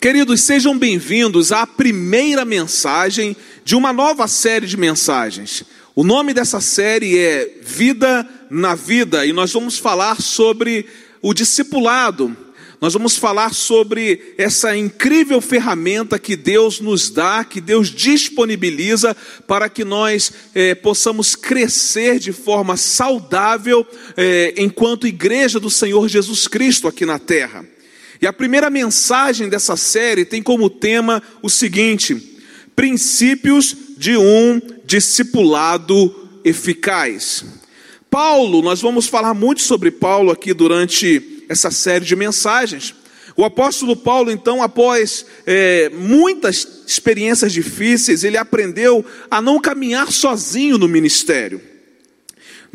Queridos, sejam bem-vindos à primeira mensagem de uma nova série de mensagens. O nome dessa série é Vida na Vida e nós vamos falar sobre o discipulado. Nós vamos falar sobre essa incrível ferramenta que Deus nos dá, que Deus disponibiliza para que nós eh, possamos crescer de forma saudável eh, enquanto igreja do Senhor Jesus Cristo aqui na terra. E a primeira mensagem dessa série tem como tema o seguinte: princípios de um discipulado eficaz. Paulo, nós vamos falar muito sobre Paulo aqui durante essa série de mensagens. O apóstolo Paulo, então, após é, muitas experiências difíceis, ele aprendeu a não caminhar sozinho no ministério.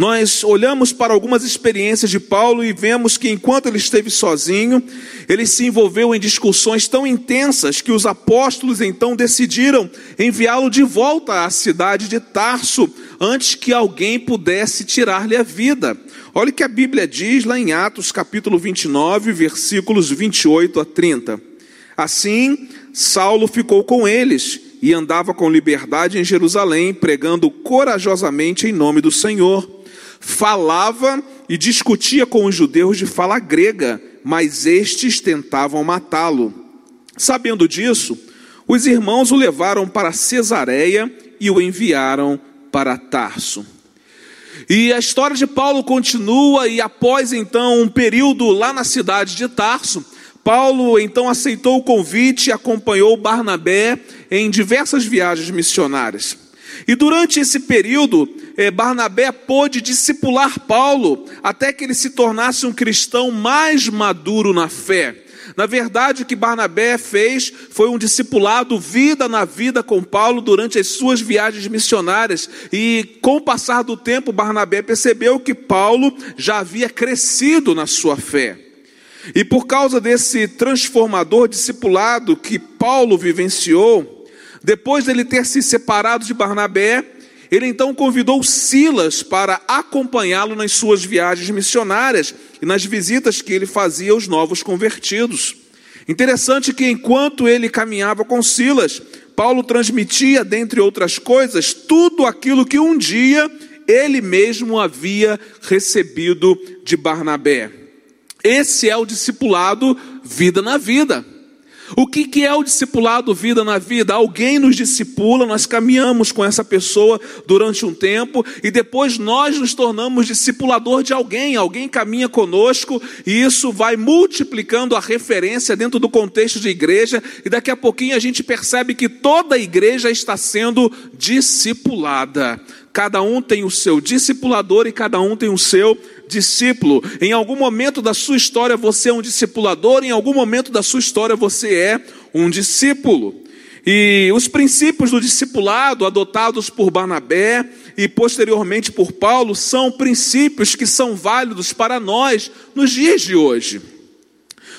Nós olhamos para algumas experiências de Paulo e vemos que enquanto ele esteve sozinho, ele se envolveu em discussões tão intensas que os apóstolos então decidiram enviá-lo de volta à cidade de Tarso, antes que alguém pudesse tirar-lhe a vida. Olha o que a Bíblia diz lá em Atos capítulo 29, versículos 28 a 30. Assim, Saulo ficou com eles e andava com liberdade em Jerusalém, pregando corajosamente em nome do Senhor falava e discutia com os judeus de fala grega, mas estes tentavam matá-lo. Sabendo disso, os irmãos o levaram para Cesareia e o enviaram para Tarso. E a história de Paulo continua, e após então um período lá na cidade de Tarso, Paulo então aceitou o convite e acompanhou Barnabé em diversas viagens missionárias. E durante esse período, eh, Barnabé pôde discipular Paulo até que ele se tornasse um cristão mais maduro na fé. Na verdade, o que Barnabé fez foi um discipulado vida na vida com Paulo durante as suas viagens missionárias. E com o passar do tempo, Barnabé percebeu que Paulo já havia crescido na sua fé. E por causa desse transformador discipulado que Paulo vivenciou, depois dele ter se separado de Barnabé, ele então convidou Silas para acompanhá-lo nas suas viagens missionárias e nas visitas que ele fazia aos novos convertidos. Interessante que enquanto ele caminhava com Silas, Paulo transmitia, dentre outras coisas, tudo aquilo que um dia ele mesmo havia recebido de Barnabé. Esse é o discipulado vida na vida. O que, que é o discipulado vida na vida? Alguém nos discipula, nós caminhamos com essa pessoa durante um tempo e depois nós nos tornamos discipulador de alguém, alguém caminha conosco e isso vai multiplicando a referência dentro do contexto de igreja e daqui a pouquinho a gente percebe que toda a igreja está sendo discipulada. Cada um tem o seu discipulador e cada um tem o seu discípulo. Em algum momento da sua história você é um discipulador, em algum momento da sua história você é um discípulo. E os princípios do discipulado adotados por Barnabé e posteriormente por Paulo são princípios que são válidos para nós nos dias de hoje.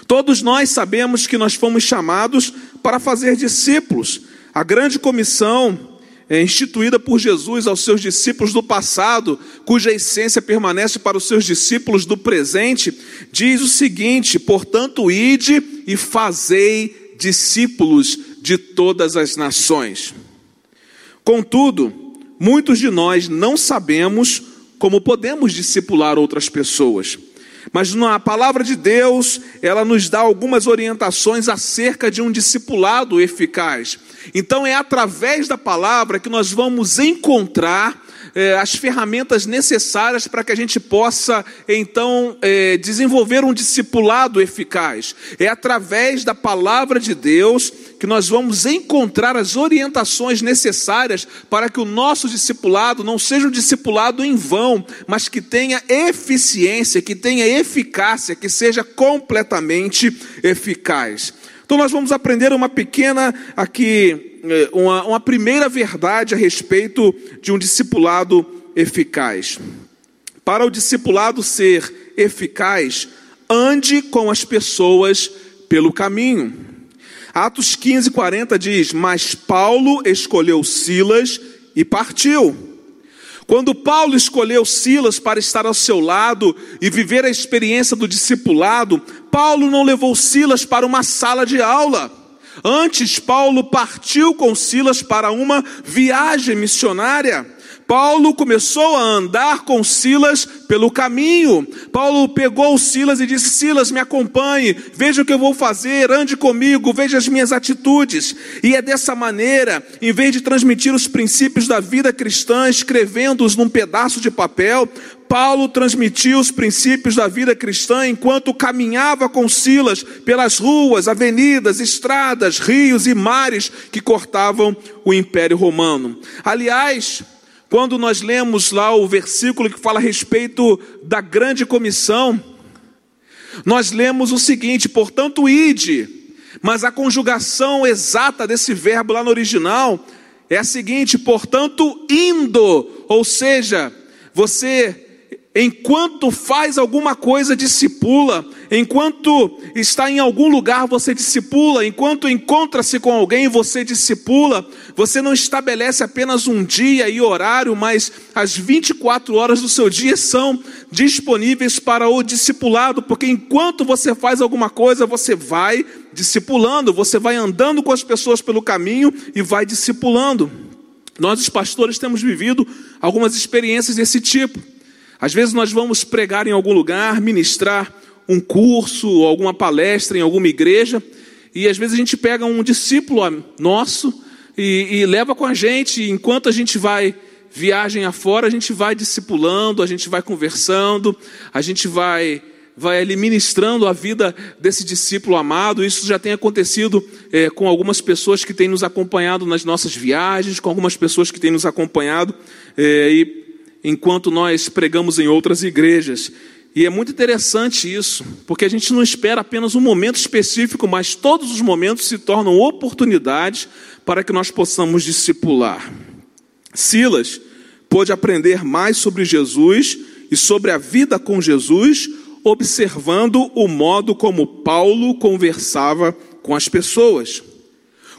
Todos nós sabemos que nós fomos chamados para fazer discípulos. A grande comissão instituída por Jesus aos seus discípulos do passado, cuja essência permanece para os seus discípulos do presente, diz o seguinte: portanto, ide e fazei discípulos de todas as nações. Contudo, muitos de nós não sabemos como podemos discipular outras pessoas. Mas na palavra de Deus, ela nos dá algumas orientações acerca de um discipulado eficaz. Então é através da palavra que nós vamos encontrar é, as ferramentas necessárias para que a gente possa, então, é, desenvolver um discipulado eficaz. É através da palavra de Deus que nós vamos encontrar as orientações necessárias para que o nosso discipulado não seja um discipulado em vão, mas que tenha eficiência, que tenha eficácia, que seja completamente eficaz. Então nós vamos aprender uma pequena aqui, eh, uma, uma primeira verdade a respeito de um discipulado eficaz. Para o discipulado ser eficaz, ande com as pessoas pelo caminho. Atos 15, 40 diz: Mas Paulo escolheu Silas e partiu. Quando Paulo escolheu Silas para estar ao seu lado e viver a experiência do discipulado, Paulo não levou Silas para uma sala de aula. Antes, Paulo partiu com Silas para uma viagem missionária. Paulo começou a andar com Silas pelo caminho. Paulo pegou Silas e disse: Silas, me acompanhe, veja o que eu vou fazer, ande comigo, veja as minhas atitudes. E é dessa maneira, em vez de transmitir os princípios da vida cristã, escrevendo-os num pedaço de papel, Paulo transmitiu os princípios da vida cristã enquanto caminhava com Silas pelas ruas, avenidas, estradas, rios e mares que cortavam o Império Romano. Aliás, quando nós lemos lá o versículo que fala a respeito da grande comissão, nós lemos o seguinte: portanto, ide, mas a conjugação exata desse verbo lá no original é a seguinte: portanto, indo, ou seja, você Enquanto faz alguma coisa, discipula. Enquanto está em algum lugar, você discipula. Enquanto encontra-se com alguém, você discipula. Você não estabelece apenas um dia e horário, mas as 24 horas do seu dia são disponíveis para o discipulado, porque enquanto você faz alguma coisa, você vai discipulando, você vai andando com as pessoas pelo caminho e vai discipulando. Nós, os pastores, temos vivido algumas experiências desse tipo. Às vezes nós vamos pregar em algum lugar, ministrar um curso, alguma palestra em alguma igreja, e às vezes a gente pega um discípulo nosso e, e leva com a gente, enquanto a gente vai viagem afora, a gente vai discipulando, a gente vai conversando, a gente vai vai ali ministrando a vida desse discípulo amado. Isso já tem acontecido é, com algumas pessoas que têm nos acompanhado nas nossas viagens, com algumas pessoas que têm nos acompanhado é, e enquanto nós pregamos em outras igrejas. E é muito interessante isso, porque a gente não espera apenas um momento específico, mas todos os momentos se tornam oportunidades para que nós possamos discipular. Silas pôde aprender mais sobre Jesus e sobre a vida com Jesus, observando o modo como Paulo conversava com as pessoas.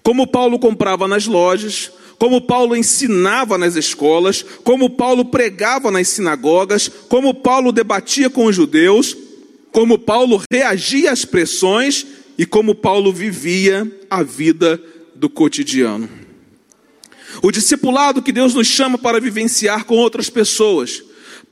Como Paulo comprava nas lojas, como Paulo ensinava nas escolas, como Paulo pregava nas sinagogas, como Paulo debatia com os judeus, como Paulo reagia às pressões e como Paulo vivia a vida do cotidiano. O discipulado que Deus nos chama para vivenciar com outras pessoas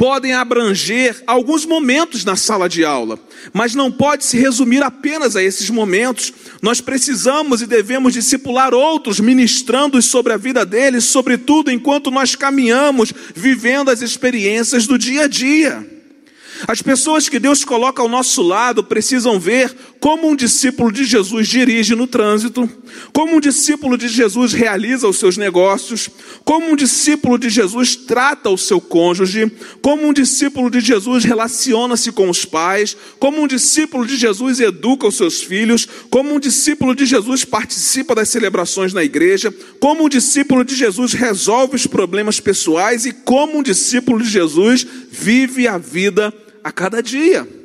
podem abranger alguns momentos na sala de aula, mas não pode se resumir apenas a esses momentos. Nós precisamos e devemos discipular outros, ministrando sobre a vida deles, sobretudo enquanto nós caminhamos, vivendo as experiências do dia a dia. As pessoas que Deus coloca ao nosso lado precisam ver como um discípulo de Jesus dirige no trânsito, como um discípulo de Jesus realiza os seus negócios, como um discípulo de Jesus trata o seu cônjuge, como um discípulo de Jesus relaciona-se com os pais, como um discípulo de Jesus educa os seus filhos, como um discípulo de Jesus participa das celebrações na igreja, como um discípulo de Jesus resolve os problemas pessoais e como um discípulo de Jesus vive a vida a cada dia.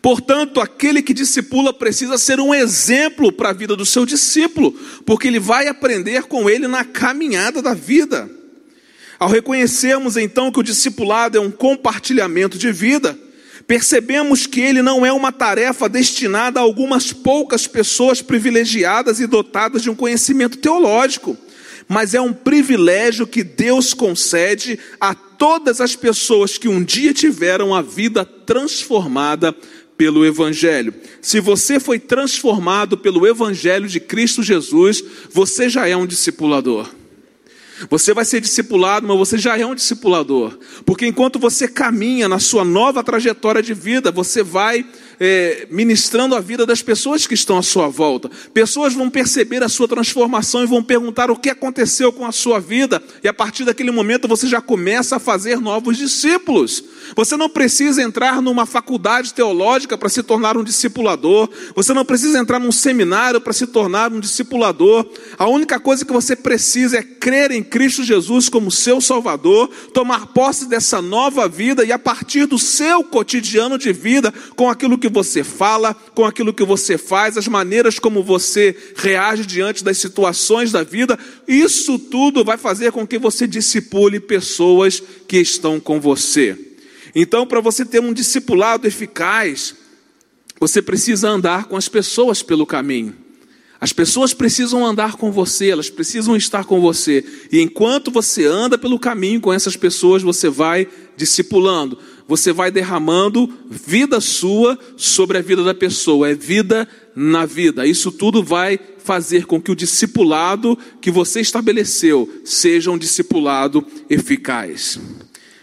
Portanto, aquele que discipula precisa ser um exemplo para a vida do seu discípulo, porque ele vai aprender com ele na caminhada da vida. Ao reconhecermos então que o discipulado é um compartilhamento de vida, percebemos que ele não é uma tarefa destinada a algumas poucas pessoas privilegiadas e dotadas de um conhecimento teológico mas é um privilégio que Deus concede a todas as pessoas que um dia tiveram a vida transformada pelo Evangelho. Se você foi transformado pelo Evangelho de Cristo Jesus, você já é um discipulador. Você vai ser discipulado, mas você já é um discipulador. Porque enquanto você caminha na sua nova trajetória de vida, você vai é, ministrando a vida das pessoas que estão à sua volta. Pessoas vão perceber a sua transformação e vão perguntar o que aconteceu com a sua vida, e a partir daquele momento você já começa a fazer novos discípulos. Você não precisa entrar numa faculdade teológica para se tornar um discipulador, você não precisa entrar num seminário para se tornar um discipulador. A única coisa que você precisa é crer em Cristo Jesus como seu Salvador, tomar posse dessa nova vida e a partir do seu cotidiano de vida, com aquilo que que você fala, com aquilo que você faz, as maneiras como você reage diante das situações da vida, isso tudo vai fazer com que você discipule pessoas que estão com você. Então, para você ter um discipulado eficaz, você precisa andar com as pessoas pelo caminho. As pessoas precisam andar com você, elas precisam estar com você. E enquanto você anda pelo caminho com essas pessoas, você vai discipulando, você vai derramando vida sua sobre a vida da pessoa. É vida na vida. Isso tudo vai fazer com que o discipulado que você estabeleceu seja um discipulado eficaz.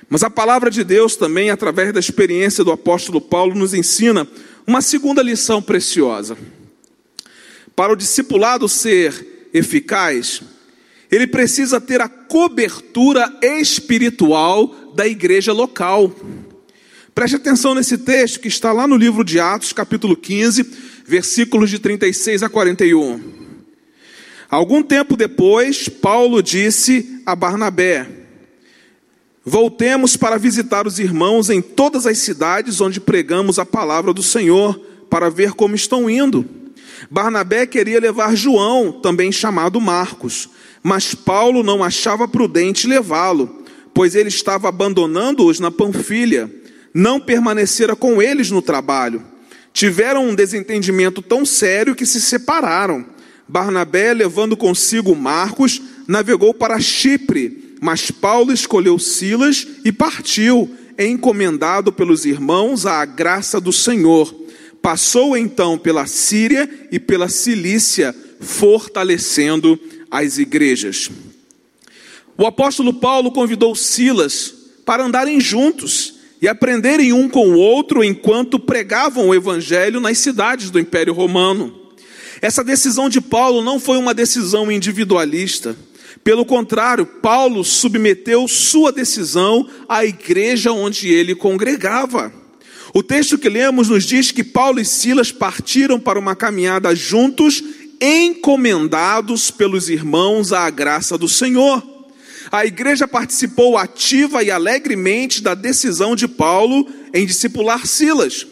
Mas a palavra de Deus também, através da experiência do apóstolo Paulo, nos ensina uma segunda lição preciosa. Para o discipulado ser eficaz, ele precisa ter a cobertura espiritual da igreja local. Preste atenção nesse texto que está lá no livro de Atos, capítulo 15, versículos de 36 a 41. Algum tempo depois, Paulo disse a Barnabé: Voltemos para visitar os irmãos em todas as cidades onde pregamos a palavra do Senhor, para ver como estão indo. Barnabé queria levar João, também chamado Marcos, mas Paulo não achava prudente levá-lo, pois ele estava abandonando-os na Panfilha, não permanecera com eles no trabalho. Tiveram um desentendimento tão sério que se separaram. Barnabé, levando consigo Marcos, navegou para Chipre, mas Paulo escolheu Silas e partiu, encomendado pelos irmãos à graça do Senhor. Passou então pela Síria e pela Cilícia, fortalecendo as igrejas. O apóstolo Paulo convidou Silas para andarem juntos e aprenderem um com o outro enquanto pregavam o evangelho nas cidades do Império Romano. Essa decisão de Paulo não foi uma decisão individualista. Pelo contrário, Paulo submeteu sua decisão à igreja onde ele congregava. O texto que lemos nos diz que Paulo e Silas partiram para uma caminhada juntos, encomendados pelos irmãos à graça do Senhor. A igreja participou ativa e alegremente da decisão de Paulo em discipular Silas.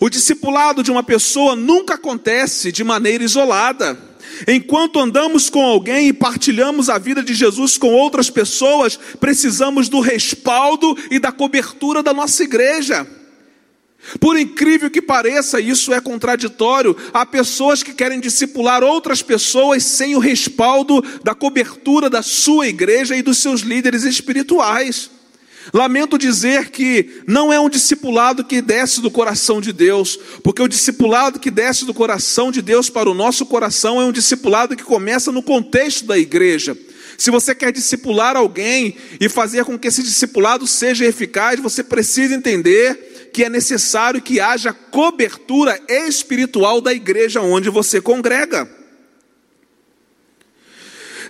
O discipulado de uma pessoa nunca acontece de maneira isolada. Enquanto andamos com alguém e partilhamos a vida de Jesus com outras pessoas, precisamos do respaldo e da cobertura da nossa igreja. Por incrível que pareça, isso é contraditório. Há pessoas que querem discipular outras pessoas sem o respaldo da cobertura da sua igreja e dos seus líderes espirituais. Lamento dizer que não é um discipulado que desce do coração de Deus, porque o discipulado que desce do coração de Deus para o nosso coração é um discipulado que começa no contexto da igreja. Se você quer discipular alguém e fazer com que esse discipulado seja eficaz, você precisa entender que é necessário que haja cobertura espiritual da igreja onde você congrega.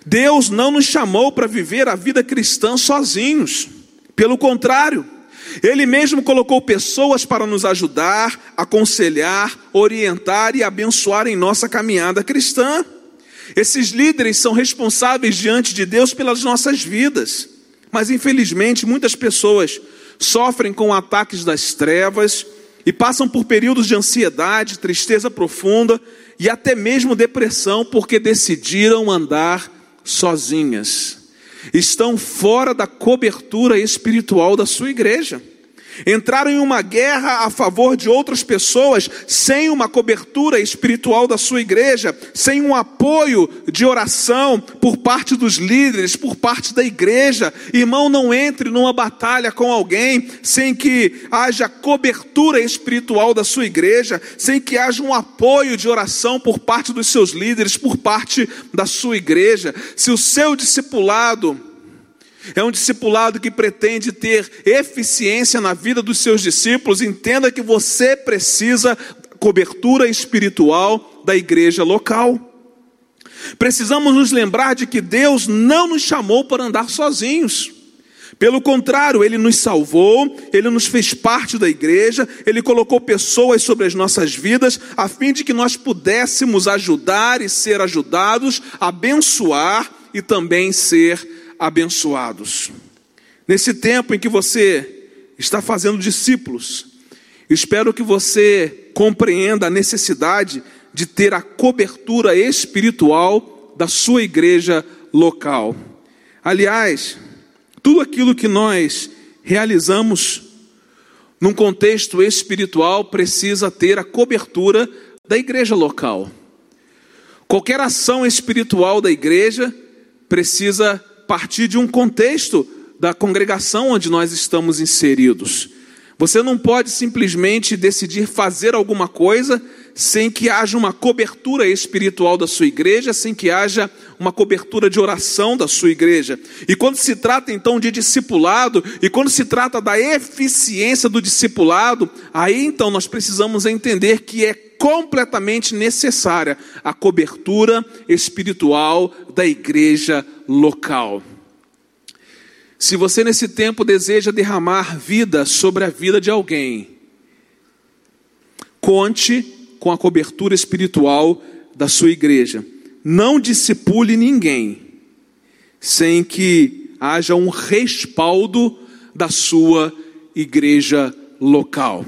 Deus não nos chamou para viver a vida cristã sozinhos. Pelo contrário, Ele mesmo colocou pessoas para nos ajudar, aconselhar, orientar e abençoar em nossa caminhada cristã. Esses líderes são responsáveis diante de Deus pelas nossas vidas. Mas infelizmente, muitas pessoas sofrem com ataques das trevas e passam por períodos de ansiedade, tristeza profunda e até mesmo depressão porque decidiram andar sozinhas. Estão fora da cobertura espiritual da sua igreja entraram em uma guerra a favor de outras pessoas, sem uma cobertura espiritual da sua igreja, sem um apoio de oração por parte dos líderes, por parte da igreja. Irmão, não entre numa batalha com alguém sem que haja cobertura espiritual da sua igreja, sem que haja um apoio de oração por parte dos seus líderes, por parte da sua igreja. Se o seu discipulado é um discipulado que pretende ter eficiência na vida dos seus discípulos. Entenda que você precisa cobertura espiritual da igreja local. Precisamos nos lembrar de que Deus não nos chamou para andar sozinhos. Pelo contrário, Ele nos salvou, Ele nos fez parte da igreja, Ele colocou pessoas sobre as nossas vidas, a fim de que nós pudéssemos ajudar e ser ajudados, abençoar e também ser abençoados. Nesse tempo em que você está fazendo discípulos, espero que você compreenda a necessidade de ter a cobertura espiritual da sua igreja local. Aliás, tudo aquilo que nós realizamos num contexto espiritual precisa ter a cobertura da igreja local. Qualquer ação espiritual da igreja precisa partir de um contexto da congregação onde nós estamos inseridos. Você não pode simplesmente decidir fazer alguma coisa sem que haja uma cobertura espiritual da sua igreja, sem que haja uma cobertura de oração da sua igreja. E quando se trata então de discipulado, e quando se trata da eficiência do discipulado, aí então nós precisamos entender que é completamente necessária a cobertura espiritual da igreja local. Se você nesse tempo deseja derramar vida sobre a vida de alguém, conte com a cobertura espiritual da sua igreja. Não discipule ninguém sem que haja um respaldo da sua igreja local.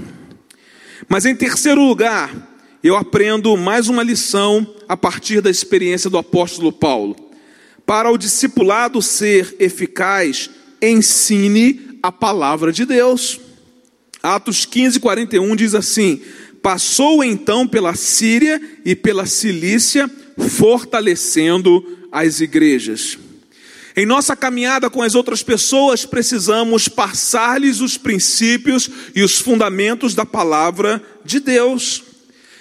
Mas em terceiro lugar, eu aprendo mais uma lição a partir da experiência do apóstolo Paulo. Para o discipulado ser eficaz, ensine a palavra de Deus. Atos 15, 41 diz assim: Passou então pela Síria e pela Cilícia, fortalecendo as igrejas. Em nossa caminhada com as outras pessoas, precisamos passar-lhes os princípios e os fundamentos da palavra de Deus.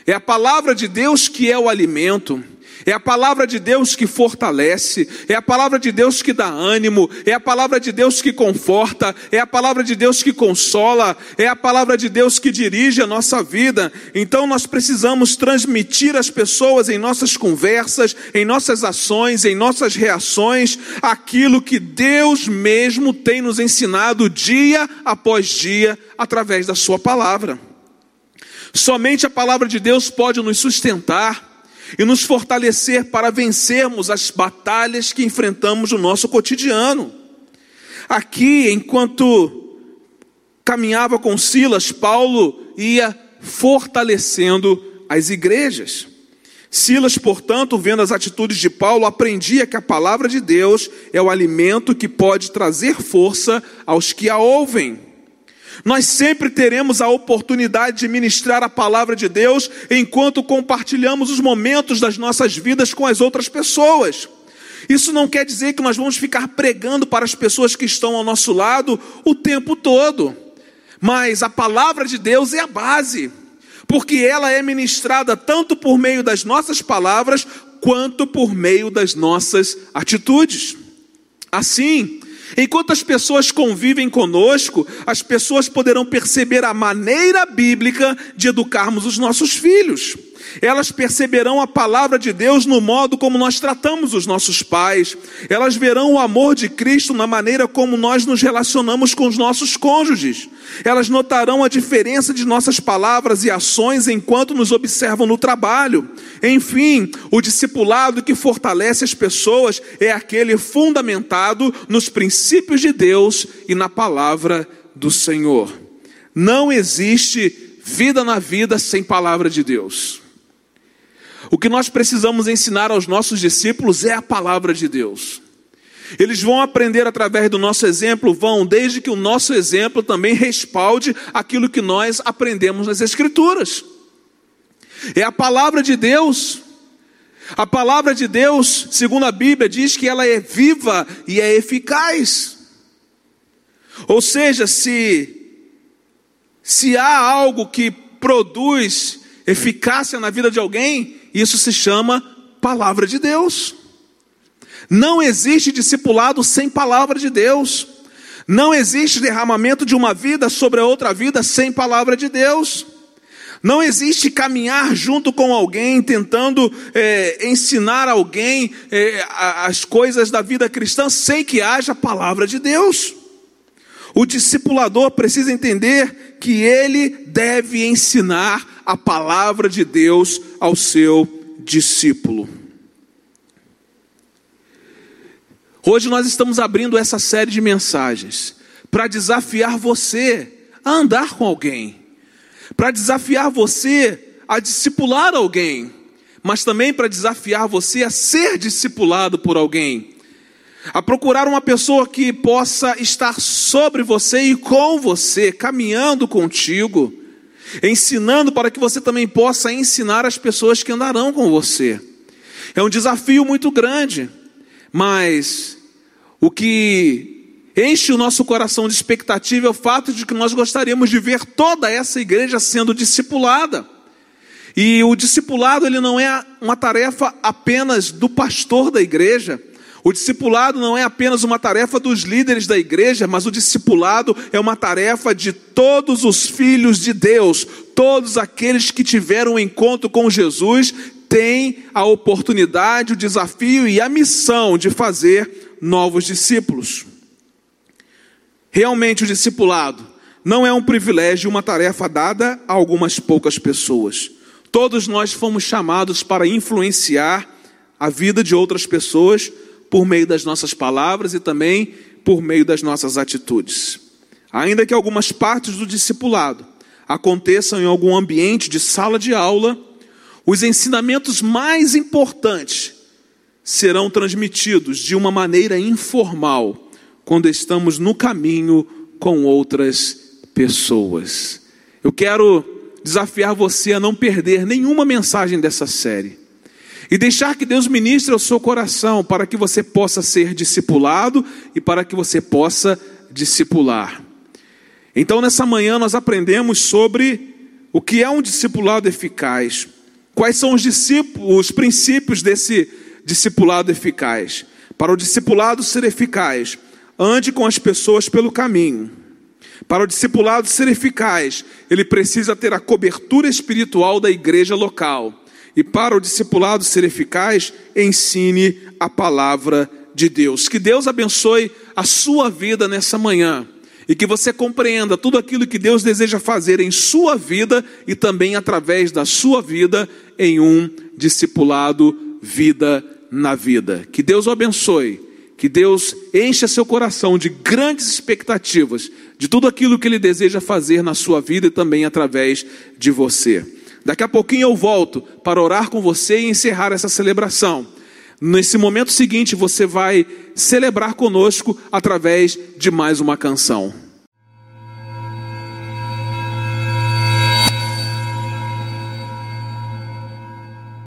É a palavra de Deus que é o alimento. É a palavra de Deus que fortalece, é a palavra de Deus que dá ânimo, é a palavra de Deus que conforta, é a palavra de Deus que consola, é a palavra de Deus que dirige a nossa vida. Então nós precisamos transmitir às pessoas em nossas conversas, em nossas ações, em nossas reações, aquilo que Deus mesmo tem nos ensinado dia após dia através da Sua palavra. Somente a palavra de Deus pode nos sustentar e nos fortalecer para vencermos as batalhas que enfrentamos no nosso cotidiano. Aqui, enquanto caminhava com Silas, Paulo ia fortalecendo as igrejas. Silas, portanto, vendo as atitudes de Paulo, aprendia que a palavra de Deus é o alimento que pode trazer força aos que a ouvem. Nós sempre teremos a oportunidade de ministrar a palavra de Deus enquanto compartilhamos os momentos das nossas vidas com as outras pessoas. Isso não quer dizer que nós vamos ficar pregando para as pessoas que estão ao nosso lado o tempo todo, mas a palavra de Deus é a base, porque ela é ministrada tanto por meio das nossas palavras quanto por meio das nossas atitudes. Assim, Enquanto as pessoas convivem conosco, as pessoas poderão perceber a maneira bíblica de educarmos os nossos filhos. Elas perceberão a palavra de Deus no modo como nós tratamos os nossos pais. Elas verão o amor de Cristo na maneira como nós nos relacionamos com os nossos cônjuges. Elas notarão a diferença de nossas palavras e ações enquanto nos observam no trabalho. Enfim, o discipulado que fortalece as pessoas é aquele fundamentado nos princípios de Deus e na palavra do Senhor. Não existe vida na vida sem palavra de Deus. O que nós precisamos ensinar aos nossos discípulos é a palavra de Deus. Eles vão aprender através do nosso exemplo, vão, desde que o nosso exemplo também respalde aquilo que nós aprendemos nas Escrituras. É a palavra de Deus. A palavra de Deus, segundo a Bíblia, diz que ela é viva e é eficaz. Ou seja, se se há algo que produz eficácia na vida de alguém, isso se chama palavra de Deus. Não existe discipulado sem palavra de Deus. Não existe derramamento de uma vida sobre a outra vida sem palavra de Deus. Não existe caminhar junto com alguém, tentando é, ensinar alguém é, as coisas da vida cristã, sem que haja palavra de Deus. O discipulador precisa entender que ele deve ensinar a palavra de Deus ao seu discípulo. Hoje nós estamos abrindo essa série de mensagens para desafiar você a andar com alguém, para desafiar você a discipular alguém, mas também para desafiar você a ser discipulado por alguém a procurar uma pessoa que possa estar sobre você e com você, caminhando contigo, ensinando para que você também possa ensinar as pessoas que andarão com você. É um desafio muito grande, mas o que enche o nosso coração de expectativa é o fato de que nós gostaríamos de ver toda essa igreja sendo discipulada. E o discipulado ele não é uma tarefa apenas do pastor da igreja. O discipulado não é apenas uma tarefa dos líderes da igreja, mas o discipulado é uma tarefa de todos os filhos de Deus, todos aqueles que tiveram um encontro com Jesus têm a oportunidade, o desafio e a missão de fazer novos discípulos. Realmente, o discipulado não é um privilégio, uma tarefa dada a algumas poucas pessoas. Todos nós fomos chamados para influenciar a vida de outras pessoas por meio das nossas palavras e também por meio das nossas atitudes. Ainda que algumas partes do discipulado aconteçam em algum ambiente de sala de aula, os ensinamentos mais importantes serão transmitidos de uma maneira informal quando estamos no caminho com outras pessoas. Eu quero desafiar você a não perder nenhuma mensagem dessa série e deixar que Deus ministre ao seu coração para que você possa ser discipulado e para que você possa discipular. Então, nessa manhã, nós aprendemos sobre o que é um discipulado eficaz, quais são os, os princípios desse discipulado eficaz. Para o discipulado ser eficaz, ande com as pessoas pelo caminho. Para o discipulado ser eficaz, ele precisa ter a cobertura espiritual da igreja local. E para o discipulado ser eficaz, ensine a palavra de Deus. Que Deus abençoe a sua vida nessa manhã e que você compreenda tudo aquilo que Deus deseja fazer em sua vida e também através da sua vida em um discipulado vida na vida. Que Deus o abençoe, que Deus encha seu coração de grandes expectativas de tudo aquilo que Ele deseja fazer na sua vida e também através de você. Daqui a pouquinho eu volto para orar com você e encerrar essa celebração. Nesse momento seguinte, você vai celebrar conosco através de mais uma canção.